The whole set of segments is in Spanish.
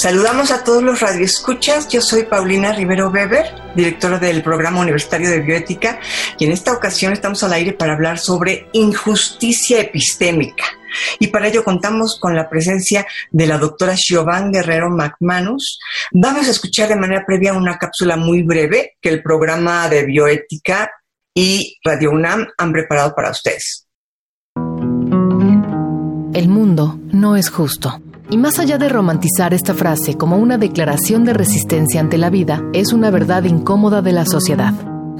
Saludamos a todos los radioescuchas. Yo soy Paulina Rivero Weber, directora del Programa Universitario de Bioética, y en esta ocasión estamos al aire para hablar sobre injusticia epistémica. Y para ello contamos con la presencia de la doctora Giovanni Guerrero McManus. Vamos a escuchar de manera previa una cápsula muy breve que el programa de bioética y Radio UNAM han preparado para ustedes. El mundo no es justo. Y más allá de romantizar esta frase como una declaración de resistencia ante la vida, es una verdad incómoda de la sociedad.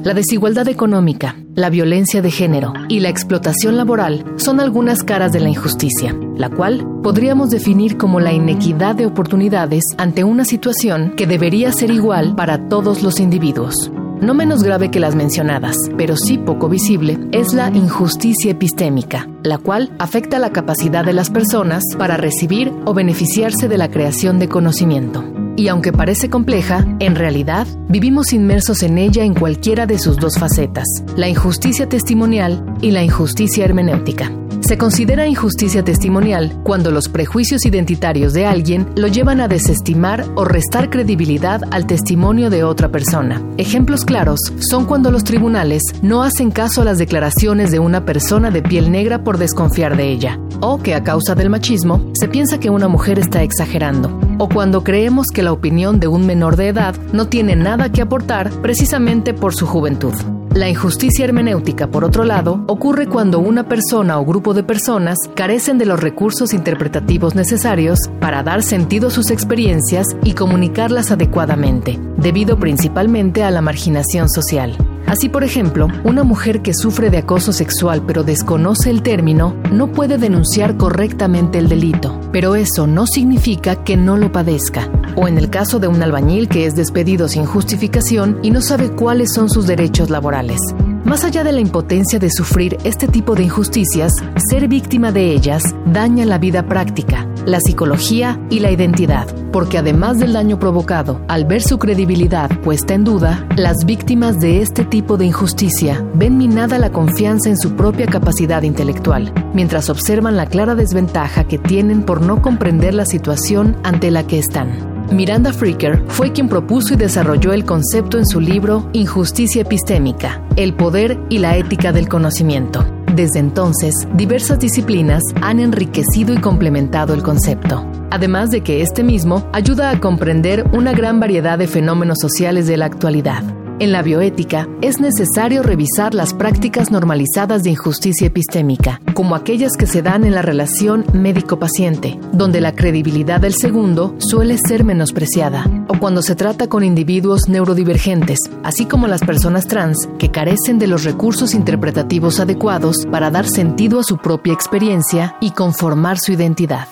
La desigualdad económica, la violencia de género y la explotación laboral son algunas caras de la injusticia, la cual podríamos definir como la inequidad de oportunidades ante una situación que debería ser igual para todos los individuos. No menos grave que las mencionadas, pero sí poco visible, es la injusticia epistémica, la cual afecta la capacidad de las personas para recibir o beneficiarse de la creación de conocimiento. Y aunque parece compleja, en realidad vivimos inmersos en ella en cualquiera de sus dos facetas, la injusticia testimonial y la injusticia hermenéutica. Se considera injusticia testimonial cuando los prejuicios identitarios de alguien lo llevan a desestimar o restar credibilidad al testimonio de otra persona. Ejemplos claros son cuando los tribunales no hacen caso a las declaraciones de una persona de piel negra por desconfiar de ella, o que a causa del machismo se piensa que una mujer está exagerando, o cuando creemos que la opinión de un menor de edad no tiene nada que aportar precisamente por su juventud. La injusticia hermenéutica, por otro lado, ocurre cuando una persona o grupo de personas carecen de los recursos interpretativos necesarios para dar sentido a sus experiencias y comunicarlas adecuadamente, debido principalmente a la marginación social. Así, por ejemplo, una mujer que sufre de acoso sexual pero desconoce el término no puede denunciar correctamente el delito, pero eso no significa que no lo padezca. O en el caso de un albañil que es despedido sin justificación y no sabe cuáles son sus derechos laborales. Más allá de la impotencia de sufrir este tipo de injusticias, ser víctima de ellas daña la vida práctica, la psicología y la identidad, porque además del daño provocado, al ver su credibilidad puesta en duda, las víctimas de este tipo de injusticia ven minada la confianza en su propia capacidad intelectual, mientras observan la clara desventaja que tienen por no comprender la situación ante la que están. Miranda Fricker fue quien propuso y desarrolló el concepto en su libro Injusticia epistémica, el poder y la ética del conocimiento. Desde entonces, diversas disciplinas han enriquecido y complementado el concepto, además de que este mismo ayuda a comprender una gran variedad de fenómenos sociales de la actualidad. En la bioética es necesario revisar las prácticas normalizadas de injusticia epistémica, como aquellas que se dan en la relación médico-paciente, donde la credibilidad del segundo suele ser menospreciada, o cuando se trata con individuos neurodivergentes, así como las personas trans que carecen de los recursos interpretativos adecuados para dar sentido a su propia experiencia y conformar su identidad.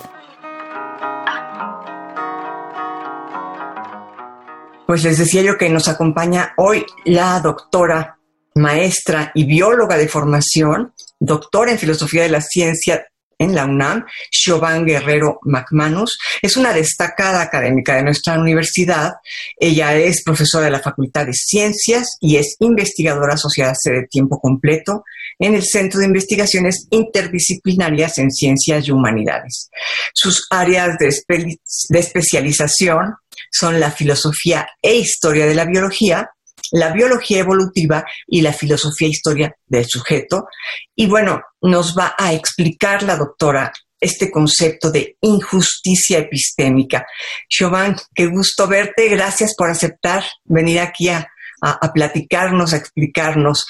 Pues les decía yo que nos acompaña hoy la doctora, maestra y bióloga de formación, doctora en filosofía de la ciencia en la UNAM, Siobhan Guerrero McManus. Es una destacada académica de nuestra universidad. Ella es profesora de la Facultad de Ciencias y es investigadora asociada de tiempo completo en el Centro de Investigaciones Interdisciplinarias en Ciencias y Humanidades. Sus áreas de, de especialización son la filosofía e historia de la biología, la biología evolutiva y la filosofía e historia del sujeto. Y bueno, nos va a explicar la doctora este concepto de injusticia epistémica. Chauvin, qué gusto verte. Gracias por aceptar venir aquí a, a, platicarnos, a explicarnos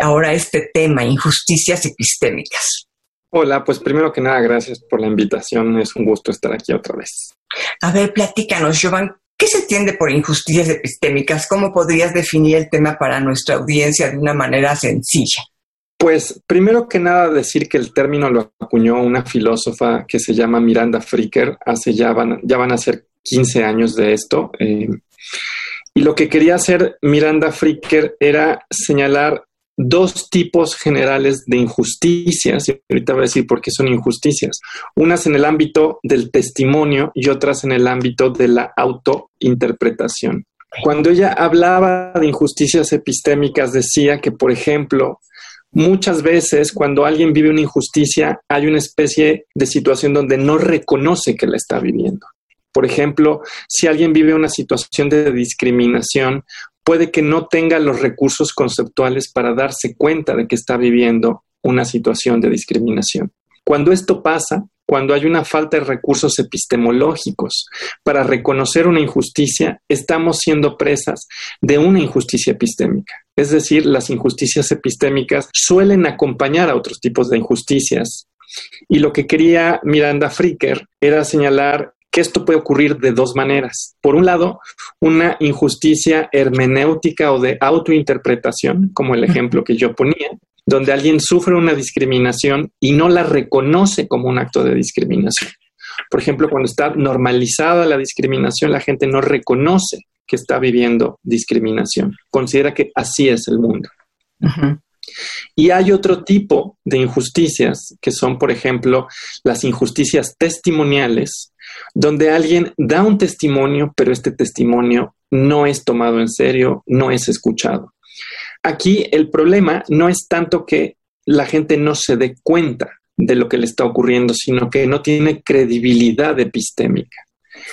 ahora este tema, injusticias epistémicas. Hola, pues primero que nada, gracias por la invitación. Es un gusto estar aquí otra vez. A ver, platícanos, Giovanni, ¿qué se entiende por injusticias epistémicas? ¿Cómo podrías definir el tema para nuestra audiencia de una manera sencilla? Pues primero que nada decir que el término lo acuñó una filósofa que se llama Miranda Fricker hace ya van, ya van a ser 15 años de esto. Eh, y lo que quería hacer Miranda Fricker era señalar dos tipos generales de injusticias, y ahorita voy a decir por qué son injusticias, unas en el ámbito del testimonio y otras en el ámbito de la autointerpretación. Cuando ella hablaba de injusticias epistémicas, decía que, por ejemplo, muchas veces cuando alguien vive una injusticia, hay una especie de situación donde no reconoce que la está viviendo. Por ejemplo, si alguien vive una situación de discriminación, puede que no tenga los recursos conceptuales para darse cuenta de que está viviendo una situación de discriminación. Cuando esto pasa, cuando hay una falta de recursos epistemológicos para reconocer una injusticia, estamos siendo presas de una injusticia epistémica. Es decir, las injusticias epistémicas suelen acompañar a otros tipos de injusticias. Y lo que quería Miranda Fricker era señalar que esto puede ocurrir de dos maneras. Por un lado, una injusticia hermenéutica o de autointerpretación, como el ejemplo que yo ponía, donde alguien sufre una discriminación y no la reconoce como un acto de discriminación. Por ejemplo, cuando está normalizada la discriminación, la gente no reconoce que está viviendo discriminación. Considera que así es el mundo. Y hay otro tipo de injusticias, que son, por ejemplo, las injusticias testimoniales, donde alguien da un testimonio, pero este testimonio no es tomado en serio, no es escuchado. Aquí el problema no es tanto que la gente no se dé cuenta de lo que le está ocurriendo, sino que no tiene credibilidad epistémica.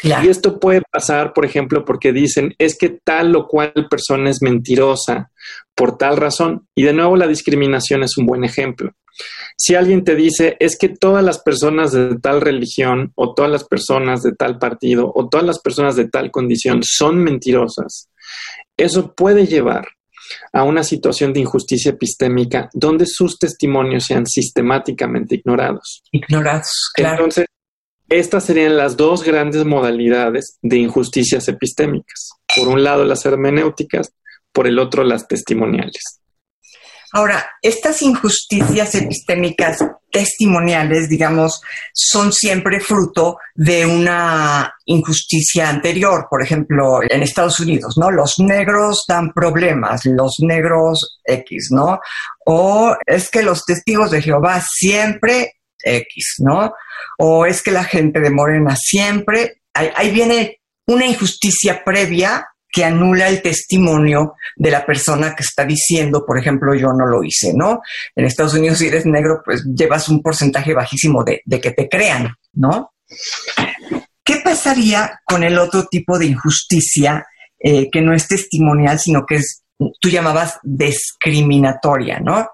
Y esto puede pasar, por ejemplo, porque dicen, es que tal o cual persona es mentirosa por tal razón. Y de nuevo la discriminación es un buen ejemplo. Si alguien te dice, es que todas las personas de tal religión o todas las personas de tal partido o todas las personas de tal condición son mentirosas, eso puede llevar a una situación de injusticia epistémica donde sus testimonios sean sistemáticamente ignorados. Ignorados, claro. Entonces, estas serían las dos grandes modalidades de injusticias epistémicas. Por un lado las hermenéuticas, por el otro las testimoniales. Ahora, estas injusticias epistémicas testimoniales, digamos, son siempre fruto de una injusticia anterior. Por ejemplo, en Estados Unidos, ¿no? Los negros dan problemas, los negros X, ¿no? O es que los testigos de Jehová siempre X, ¿no? O es que la gente de Morena siempre, ahí, viene una injusticia previa que anula el testimonio de la persona que está diciendo, por ejemplo, yo no lo hice, ¿no? En Estados Unidos, si eres negro, pues llevas un porcentaje bajísimo de, que te crean, ¿no? ¿Qué pasaría con el otro tipo de injusticia eh, que no es testimonial, sino que es, tú llamabas discriminatoria, ¿no?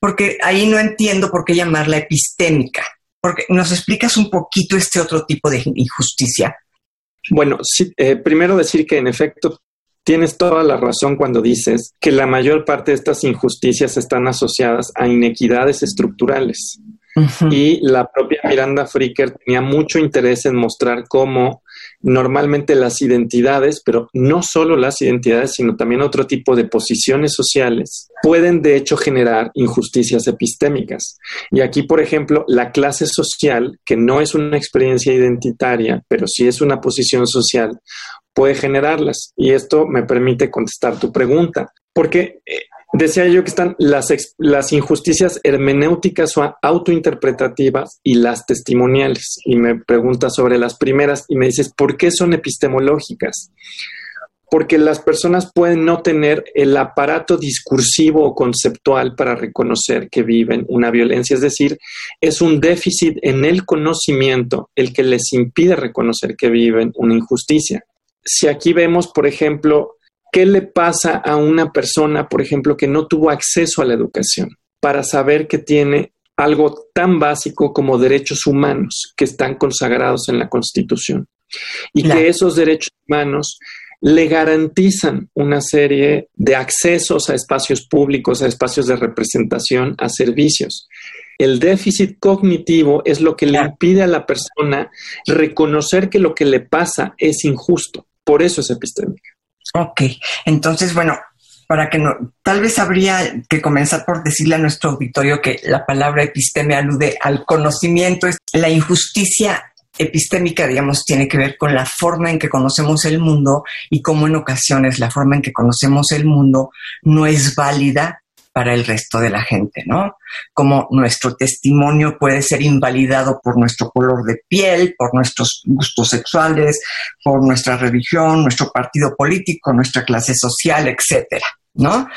Porque ahí no entiendo por qué llamarla epistémica. Porque nos explicas un poquito este otro tipo de injusticia. Bueno, sí, eh, primero decir que en efecto tienes toda la razón cuando dices que la mayor parte de estas injusticias están asociadas a inequidades estructurales. Y la propia Miranda Fricker tenía mucho interés en mostrar cómo normalmente las identidades, pero no solo las identidades, sino también otro tipo de posiciones sociales, pueden de hecho generar injusticias epistémicas. Y aquí, por ejemplo, la clase social, que no es una experiencia identitaria, pero sí es una posición social, puede generarlas. Y esto me permite contestar tu pregunta, porque eh, Decía yo que están las, las injusticias hermenéuticas o autointerpretativas y las testimoniales. Y me pregunta sobre las primeras y me dices, ¿por qué son epistemológicas? Porque las personas pueden no tener el aparato discursivo o conceptual para reconocer que viven una violencia. Es decir, es un déficit en el conocimiento el que les impide reconocer que viven una injusticia. Si aquí vemos, por ejemplo, ¿Qué le pasa a una persona, por ejemplo, que no tuvo acceso a la educación para saber que tiene algo tan básico como derechos humanos que están consagrados en la Constitución? Y que esos derechos humanos le garantizan una serie de accesos a espacios públicos, a espacios de representación, a servicios. El déficit cognitivo es lo que le impide a la persona reconocer que lo que le pasa es injusto. Por eso es epistémica. Ok, entonces, bueno, para que no, tal vez habría que comenzar por decirle a nuestro auditorio que la palabra episteme alude al conocimiento, la injusticia epistémica, digamos, tiene que ver con la forma en que conocemos el mundo y cómo en ocasiones la forma en que conocemos el mundo no es válida para el resto de la gente, ¿no? Como nuestro testimonio puede ser invalidado por nuestro color de piel, por nuestros gustos sexuales, por nuestra religión, nuestro partido político, nuestra clase social, etcétera, ¿no?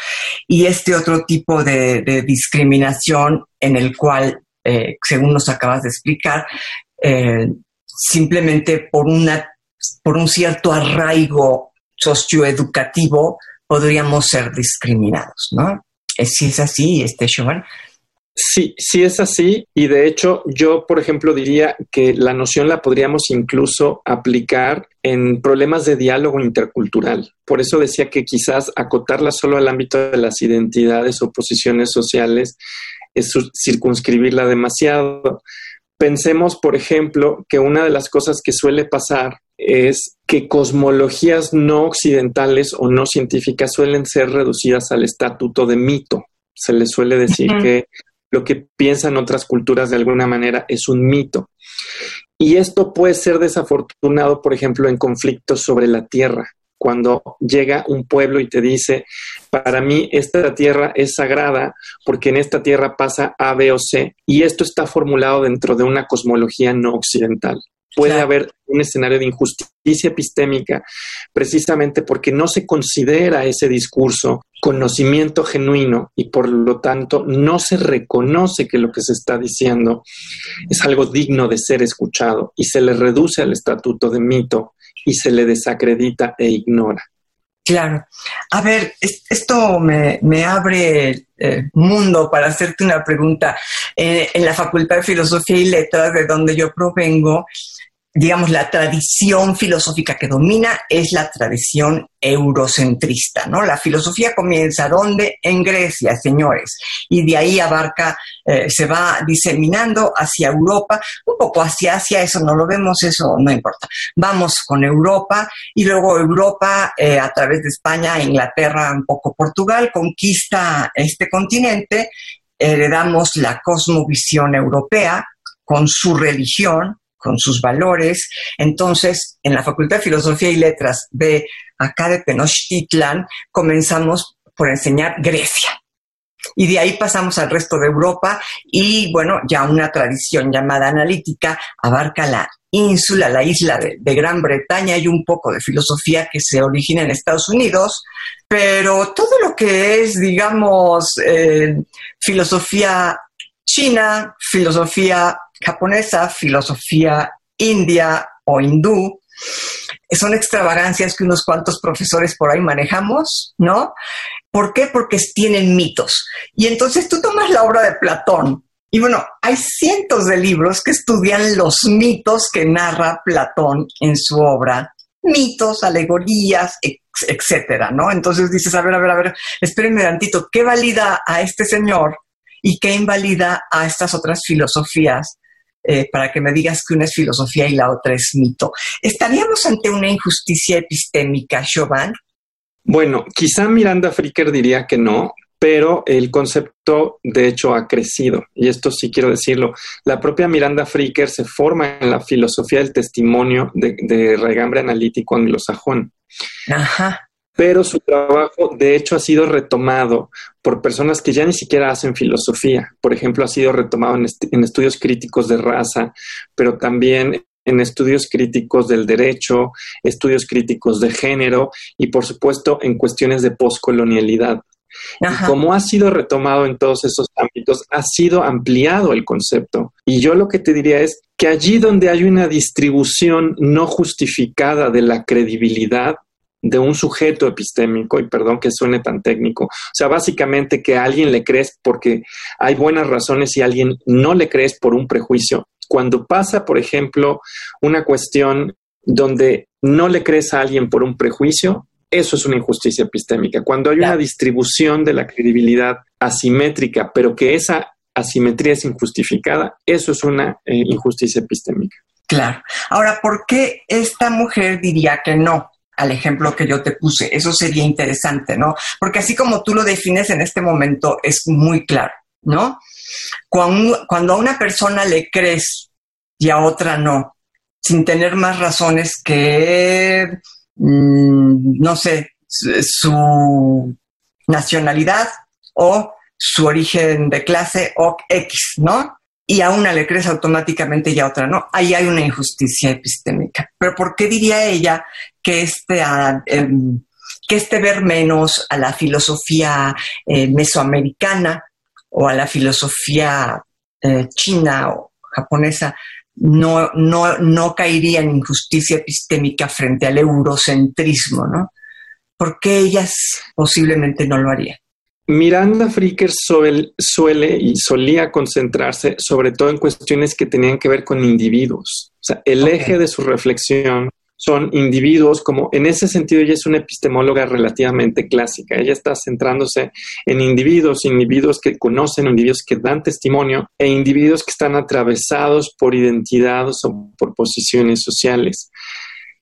Y este otro tipo de, discriminación en el cual, eh, según nos acabas de explicar, eh, simplemente por una por un cierto arraigo socioeducativo podríamos ser discriminados, ¿no? Si es así, este Chauvin. Sí, sí es así y de hecho yo, por ejemplo, diría que la noción la podríamos incluso aplicar en problemas de diálogo intercultural. Por eso decía que quizás acotarla solo al ámbito de las identidades o posiciones sociales es circunscribirla demasiado. Pensemos, por ejemplo, que una de las cosas que suele pasar es que cosmologías no occidentales o no científicas suelen ser reducidas al estatuto de mito. Se les suele decir que lo que piensan otras culturas de alguna manera es un mito. Y esto puede ser desafortunado, por ejemplo, en conflictos sobre la tierra. Cuando llega un pueblo y te dice, para mí esta tierra es sagrada porque en esta tierra pasa A, B o C, y esto está formulado dentro de una cosmología no occidental puede haber un escenario de injusticia epistémica precisamente porque no se considera ese discurso conocimiento genuino y por lo tanto no se reconoce que lo que se está diciendo es algo digno de ser escuchado y se le reduce al estatuto de mito y se le desacredita e ignora. Claro. A ver, esto me, abre eh, mundo para hacerte una pregunta. Eh, en la Facultad de Filosofía y Letras, de donde yo provengo, digamos, la tradición filosófica que domina es la tradición eurocentrista, ¿no? La filosofía comienza ¿dónde? En Grecia, señores, y de ahí abarca, eh, se va diseminando hacia Europa, un poco hacia Asia, eso no lo vemos, eso no importa. Vamos con Europa y luego Europa, eh, a través de España, Inglaterra, un poco Portugal, conquista este continente, heredamos la cosmovisión europea con su religión, con sus valores. Entonces, en la Facultad de Filosofía y Letras de acá de Tenochtitlan, comenzamos por enseñar Grecia. Y de ahí pasamos al resto de Europa y, bueno, ya una tradición llamada analítica abarca la ínsula, la isla de, Gran Bretaña y un poco de filosofía que se origina en Estados Unidos, pero todo lo que es, digamos, eh, filosofía china, filosofía japonesa, filosofía india o hindú, son extravagancias que unos cuantos profesores por ahí manejamos, ¿no? ¿Por qué? Porque tienen mitos. Y entonces tú tomas la obra de Platón. Y bueno, hay cientos de libros que estudian los mitos que narra Platón en su obra. Mitos, alegorías, etcétera, ¿no? Entonces dices, a ver, a ver, a ver, espérenme tantito, ¿qué valida a este señor y qué invalida a estas otras filosofías eh, para que me digas que una es filosofía y la otra es mito. ¿Estaríamos ante una injusticia epistémica, Chauvin? Bueno, quizá Miranda Fricker diría que no, pero el concepto de hecho ha crecido. Y esto sí quiero decirlo. La propia Miranda Fricker se forma en la filosofía del testimonio de, de regambre analítico anglosajón. Ajá pero su trabajo de hecho ha sido retomado por personas que ya ni siquiera hacen filosofía. Por ejemplo, ha sido retomado en, estudios críticos de raza, pero también en estudios críticos del derecho, estudios críticos de género y, por supuesto, en cuestiones de poscolonialidad. Y como ha sido retomado en todos esos ámbitos, ha sido ampliado el concepto. Y yo lo que te diría es que allí donde hay una distribución no justificada de la credibilidad, de un sujeto epistémico, y perdón que suene tan técnico, o sea, básicamente que a alguien le crees porque hay buenas razones y a alguien no le crees por un prejuicio. Cuando pasa, por ejemplo, una cuestión donde no le crees a alguien por un prejuicio, eso es una injusticia epistémica. Cuando hay una distribución de la credibilidad asimétrica, pero que esa asimetría es injustificada, eso es una eh, injusticia epistémica. Claro. Ahora, ¿por qué esta mujer diría que no? Al ejemplo que yo te puse. Eso sería interesante, ¿no? Porque así como tú lo defines en este momento, es muy claro, ¿no? Cuando, a una persona le crees y a otra no, sin tener más razones que, mm, no sé, su nacionalidad o su origen de clase o X, ¿no? Y a una le crees automáticamente y a otra no. Ahí hay una injusticia epistémica. Pero ¿por qué diría ella que este, ah, em, que este ver menos a la filosofía eh, mesoamericana o a la filosofía eh, china o japonesa no, no, no caería en injusticia epistémica frente al eurocentrismo, ¿no? Porque ellas posiblemente no lo harían. Miranda Fricker suele, y solía concentrarse sobre todo en cuestiones que tenían que ver con individuos. O sea, el eje de su reflexión son individuos, como en ese sentido ella es una epistemóloga relativamente clásica. Ella está centrándose en individuos, individuos que conocen, individuos que dan testimonio e individuos que están atravesados por identidades o por posiciones sociales.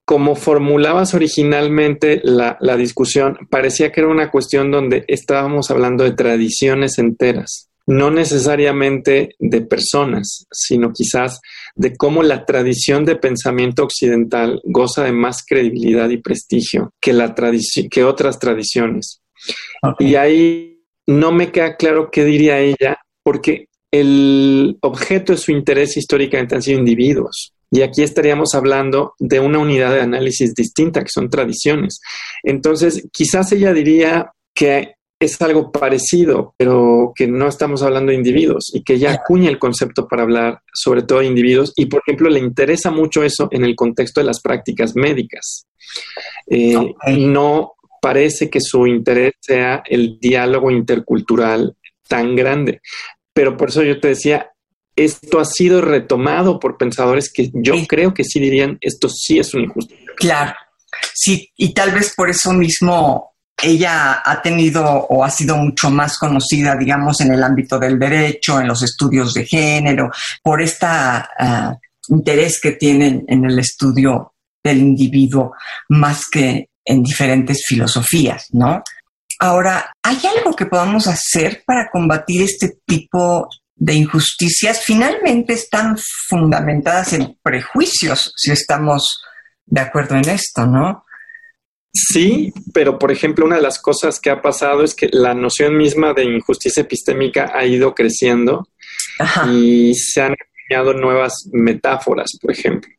Como formulabas originalmente la, la discusión, parecía que era una cuestión donde estábamos hablando de tradiciones enteras no necesariamente de personas, sino quizás de cómo la tradición de pensamiento occidental goza de más credibilidad y prestigio que, la que otras tradiciones. Y ahí no me queda claro qué diría ella, porque el objeto de su interés históricamente han sido individuos. Y aquí estaríamos hablando de una unidad de análisis distinta, que son tradiciones. Entonces, quizás ella diría que es algo parecido, pero que no estamos hablando de individuos y que ya acuña el concepto para hablar sobre todo de individuos y, por ejemplo, le interesa mucho eso en el contexto de las prácticas médicas. Eh, no parece que su interés sea el diálogo intercultural tan grande, pero por eso yo te decía, esto ha sido retomado por pensadores que yo creo que sí dirían, esto sí es un injusto. Claro, sí, y tal vez por eso mismo ella ha tenido o ha sido mucho más conocida, digamos, en el ámbito del derecho, en los estudios de género, por este interés que tienen en el estudio del individuo más que en diferentes filosofías, ¿no? Ahora, ¿hay algo que podamos hacer para combatir este tipo de injusticias? Finalmente están fundamentadas en prejuicios, si estamos de acuerdo en esto, ¿no? Sí, pero por ejemplo, una de las cosas que ha pasado es que la noción misma de injusticia epistémica ha ido creciendo y se han acuñado nuevas metáforas, por ejemplo.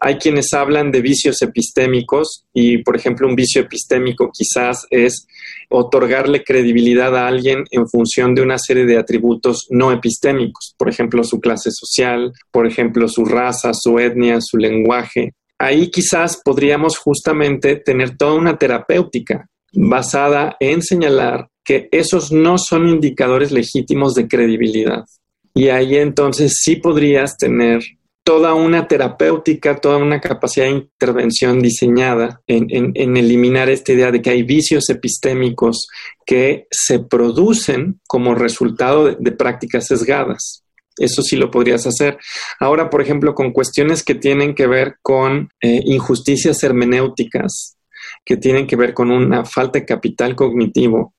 Hay quienes hablan de vicios epistémicos y, por ejemplo, un vicio epistémico quizás es otorgarle credibilidad a alguien en función de una serie de atributos no epistémicos, por ejemplo, su clase social, por ejemplo, su raza, su etnia, su lenguaje, ahí quizás podríamos justamente tener toda una terapéutica basada en señalar que esos no son indicadores legítimos de credibilidad. Y ahí entonces sí podrías tener toda una terapéutica, toda una capacidad de intervención diseñada en, eliminar esta idea de que hay vicios epistémicos que se producen como resultado de prácticas sesgadas. Eso sí lo podrías hacer. Ahora, por ejemplo, con cuestiones que tienen que ver con eh, injusticias hermenéuticas, que tienen que ver con una falta de capital cognitivo,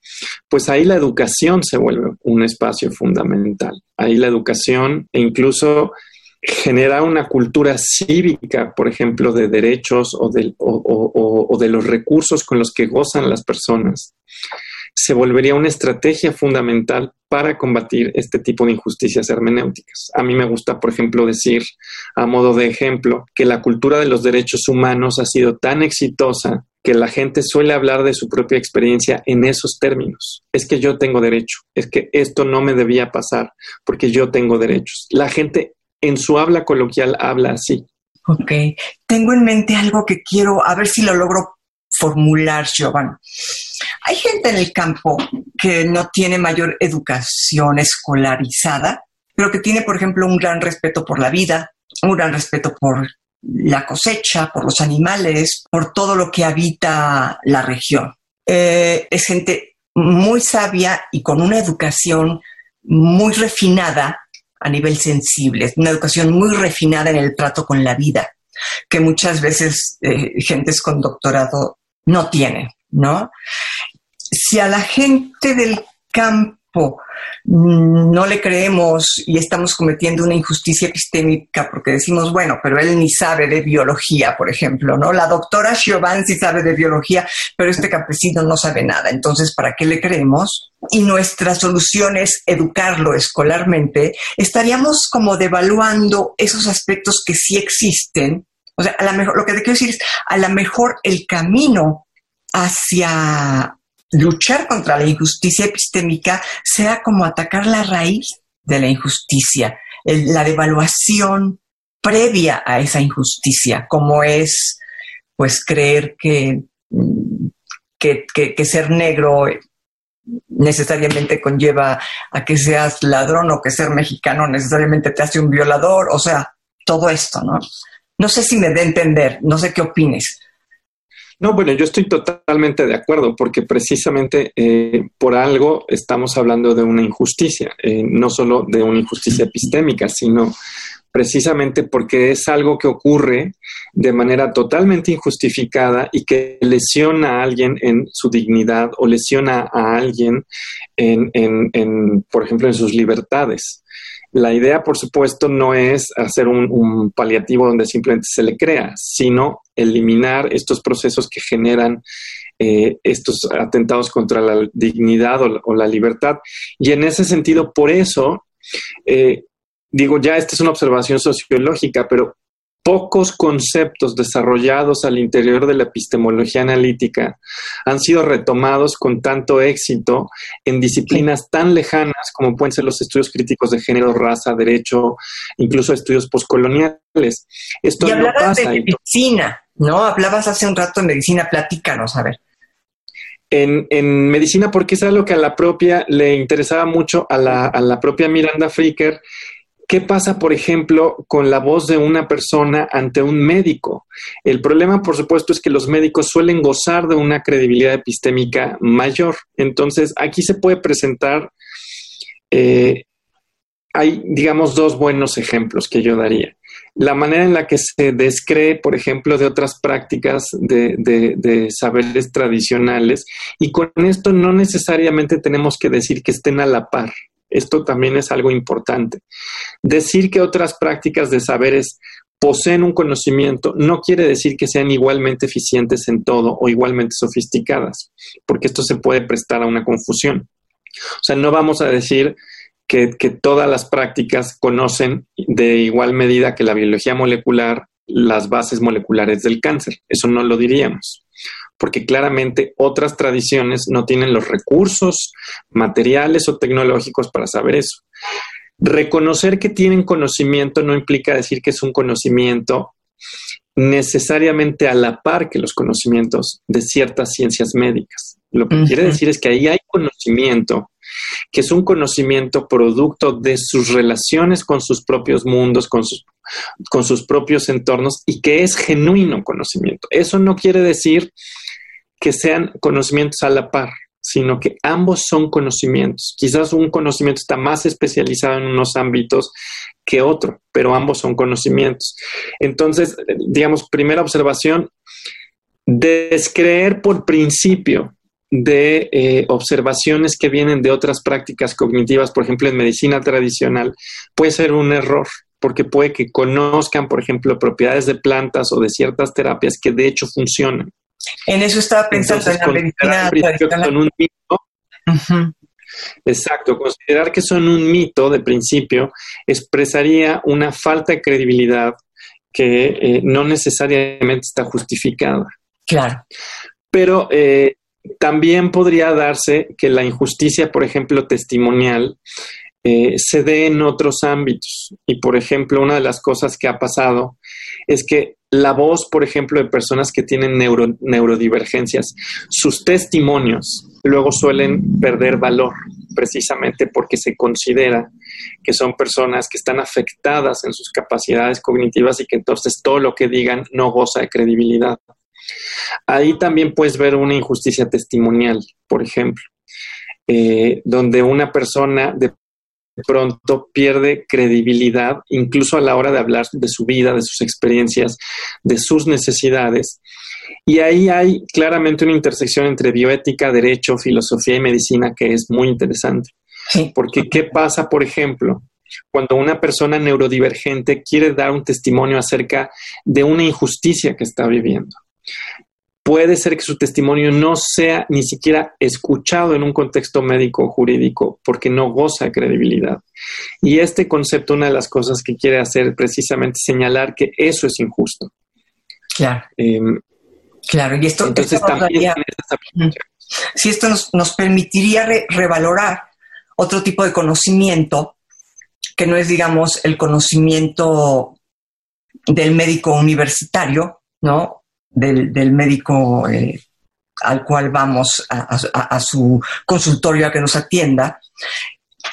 pues ahí la educación se vuelve un espacio fundamental. Ahí la educación e incluso genera una cultura cívica, por ejemplo, de derechos o de los recursos con los que gozan las personas se volvería una estrategia fundamental para combatir este tipo de injusticias hermenéuticas. A mí me gusta, por ejemplo, decir, a modo de ejemplo, que la cultura de los derechos humanos ha sido tan exitosa que la gente suele hablar de su propia experiencia en esos términos. Es que yo tengo derecho, es que esto no me debía pasar porque yo tengo derechos. La gente en su habla coloquial habla así. Ok, tengo en mente algo que quiero, a ver si lo logro formular, Giovanni. Hay gente en el campo que no tiene mayor educación escolarizada, pero que tiene, por ejemplo, un gran respeto por la vida, un gran respeto por la cosecha, por los animales, por todo lo que habita la región. Eh, es gente muy sabia y con una educación muy refinada a nivel sensible, una educación muy refinada en el trato con la vida, que muchas veces eh, gentes con doctorado no tiene, ¿no? Si a la gente del campo mm, no le creemos y estamos cometiendo una injusticia epistémica porque decimos, bueno, pero él ni sabe de biología, por ejemplo, ¿no? La doctora Giovanni sí sabe de biología, pero este campesino no sabe nada. Entonces, ¿para qué le creemos? Y nuestra solución es educarlo escolarmente, estaríamos como devaluando esos aspectos que sí existen. O sea, a lo mejor, lo que te quiero decir es, a lo mejor el camino hacia luchar contra la injusticia epistémica sea como atacar la raíz de la injusticia, la devaluación previa a esa injusticia, como es pues creer que, que, que, ser negro necesariamente conlleva a que seas ladrón o que ser mexicano necesariamente te hace un violador, o sea, todo esto, ¿no? No sé si me dé a entender, no sé qué opines. No, bueno, yo estoy totalmente de acuerdo porque precisamente eh, por algo estamos hablando de una injusticia, eh, no solo de una injusticia epistémica, sino precisamente porque es algo que ocurre de manera totalmente injustificada y que lesiona a alguien en su dignidad o lesiona a alguien en, en por ejemplo, en sus libertades. La idea, por supuesto, no es hacer un, paliativo donde simplemente se le crea, sino eliminar estos procesos que generan eh, estos atentados contra la dignidad o, la libertad. Y en ese sentido, por eso, eh, digo, ya esta es una observación sociológica, pero pocos conceptos desarrollados al interior de la epistemología analítica han sido retomados con tanto éxito en disciplinas tan lejanas como pueden ser los estudios críticos de género, raza, derecho, incluso estudios postcoloniales. Esto y hablabas de medicina, ¿no? Hablabas hace un rato de medicina, platícanos, a ver. En, en, medicina, porque es algo que a la propia le interesaba mucho a la, a la propia Miranda Fricker ¿Qué pasa, por ejemplo, con la voz de una persona ante un médico? El problema, por supuesto, es que los médicos suelen gozar de una credibilidad epistémica mayor. Entonces, aquí se puede presentar, eh, hay, digamos, dos buenos ejemplos que yo daría. La manera en la que se descree, por ejemplo, de otras prácticas de, de saberes tradicionales, y con esto no necesariamente tenemos que decir que estén a la par. Esto también es algo importante. Decir que otras prácticas de saberes poseen un conocimiento no quiere decir que sean igualmente eficientes en todo o igualmente sofisticadas, porque esto se puede prestar a una confusión. O sea, no vamos a decir que, que todas las prácticas conocen de igual medida que la biología molecular las bases moleculares del cáncer. Eso no lo diríamos porque claramente otras tradiciones no tienen los recursos materiales o tecnológicos para saber eso. Reconocer que tienen conocimiento no implica decir que es un conocimiento necesariamente a la par que los conocimientos de ciertas ciencias médicas. Lo que quiere decir es que ahí hay conocimiento, que es un conocimiento producto de sus relaciones con sus propios mundos, con sus, con sus propios entornos y que es genuino conocimiento. Eso no quiere decir que sean conocimientos a la par, sino que ambos son conocimientos. Quizás un conocimiento está más especializado en unos ámbitos que otro, pero ambos son conocimientos. Entonces, digamos, primera observación, descreer por principio de eh, observaciones que vienen de otras prácticas cognitivas, por ejemplo, en medicina tradicional, puede ser un error, porque puede que conozcan, por ejemplo, propiedades de plantas o de ciertas terapias que de hecho funcionan. En eso estaba pensando en la medicina Son un mito, Exacto, considerar que son un mito de principio expresaría una falta de credibilidad que eh, no necesariamente está justificada. Claro. Pero eh, también podría darse que la injusticia, por ejemplo, testimonial, eh, se dé en otros ámbitos. Y, por ejemplo, una de las cosas que ha pasado es que la voz, por ejemplo, de personas que tienen neurodivergencias, sus testimonios luego suelen perder valor precisamente porque se considera que son personas que están afectadas en sus capacidades cognitivas y que entonces todo lo que digan no goza de credibilidad. Ahí también puedes ver una injusticia testimonial, por ejemplo, eh, donde una persona de pronto pierde credibilidad, incluso a la hora de hablar de su vida, de sus experiencias, de sus necesidades. Y ahí hay claramente una intersección entre bioética, derecho, filosofía y medicina que es muy interesante, Porque ¿qué pasa, por ejemplo, cuando una persona neurodivergente quiere dar un testimonio acerca de una injusticia que está viviendo? Puede ser que su testimonio no sea ni siquiera escuchado en un contexto médico jurídico porque no goza de credibilidad. Y este concepto, una de las cosas que quiere hacer precisamente señalar que eso es injusto. Claro. Em, claro, y esto, entonces también si esto nos, permitiría revalorar otro tipo de conocimiento que no es, digamos, el conocimiento del médico universitario, ¿no? Del, médico eh, al cual vamos a, su consultorio a que nos atienda,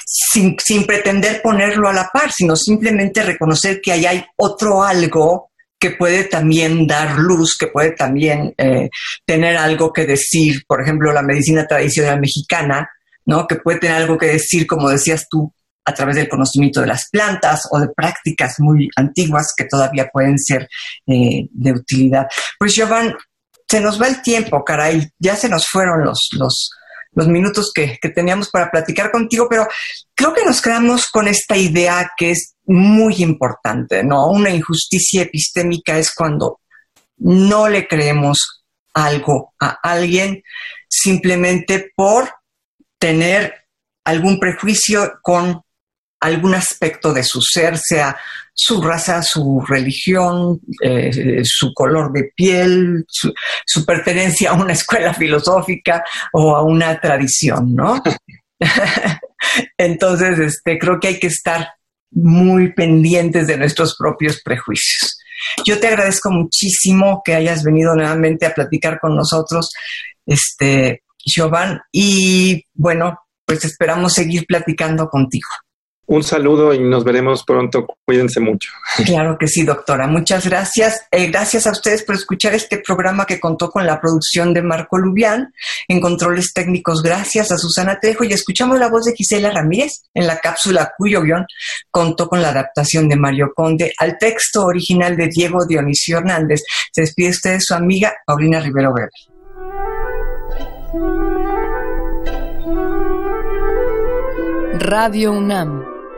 sin, pretender ponerlo a la par, sino simplemente reconocer que ahí hay otro algo que puede también dar luz, que puede también eh, tener algo que decir, por ejemplo, la medicina tradicional mexicana, ¿no? Que puede tener algo que decir, como decías tú, a través del conocimiento de las plantas o de prácticas muy antiguas que todavía pueden ser eh, de utilidad. Pues Giovanni, se nos va el tiempo, caray, ya se nos fueron los, los, minutos que, teníamos para platicar contigo, pero creo que nos quedamos con esta idea que es muy importante, ¿no? Una injusticia epistémica es cuando no le creemos algo a alguien simplemente por tener algún prejuicio con algún aspecto de su ser, sea su raza, su religión, eh, su color de piel, su, pertenencia a una escuela filosófica o a una tradición, ¿no? Entonces, este, creo que hay que estar muy pendientes de nuestros propios prejuicios. Yo te agradezco muchísimo que hayas venido nuevamente a platicar con nosotros, este, Giovanni, y bueno, pues esperamos seguir platicando contigo. Un saludo y nos veremos pronto. Cuídense mucho. Claro que sí, doctora. Muchas gracias. Eh, gracias a ustedes por escuchar este programa que contó con la producción de Marco Lubián. En controles técnicos, gracias a Susana Trejo. Y escuchamos la voz de Gisela Ramírez en la cápsula cuyo guion contó con la adaptación de Mario Conde al texto original de Diego Dionisio Hernández. Se despide usted de su amiga Paulina Rivero Weber. Radio UNAM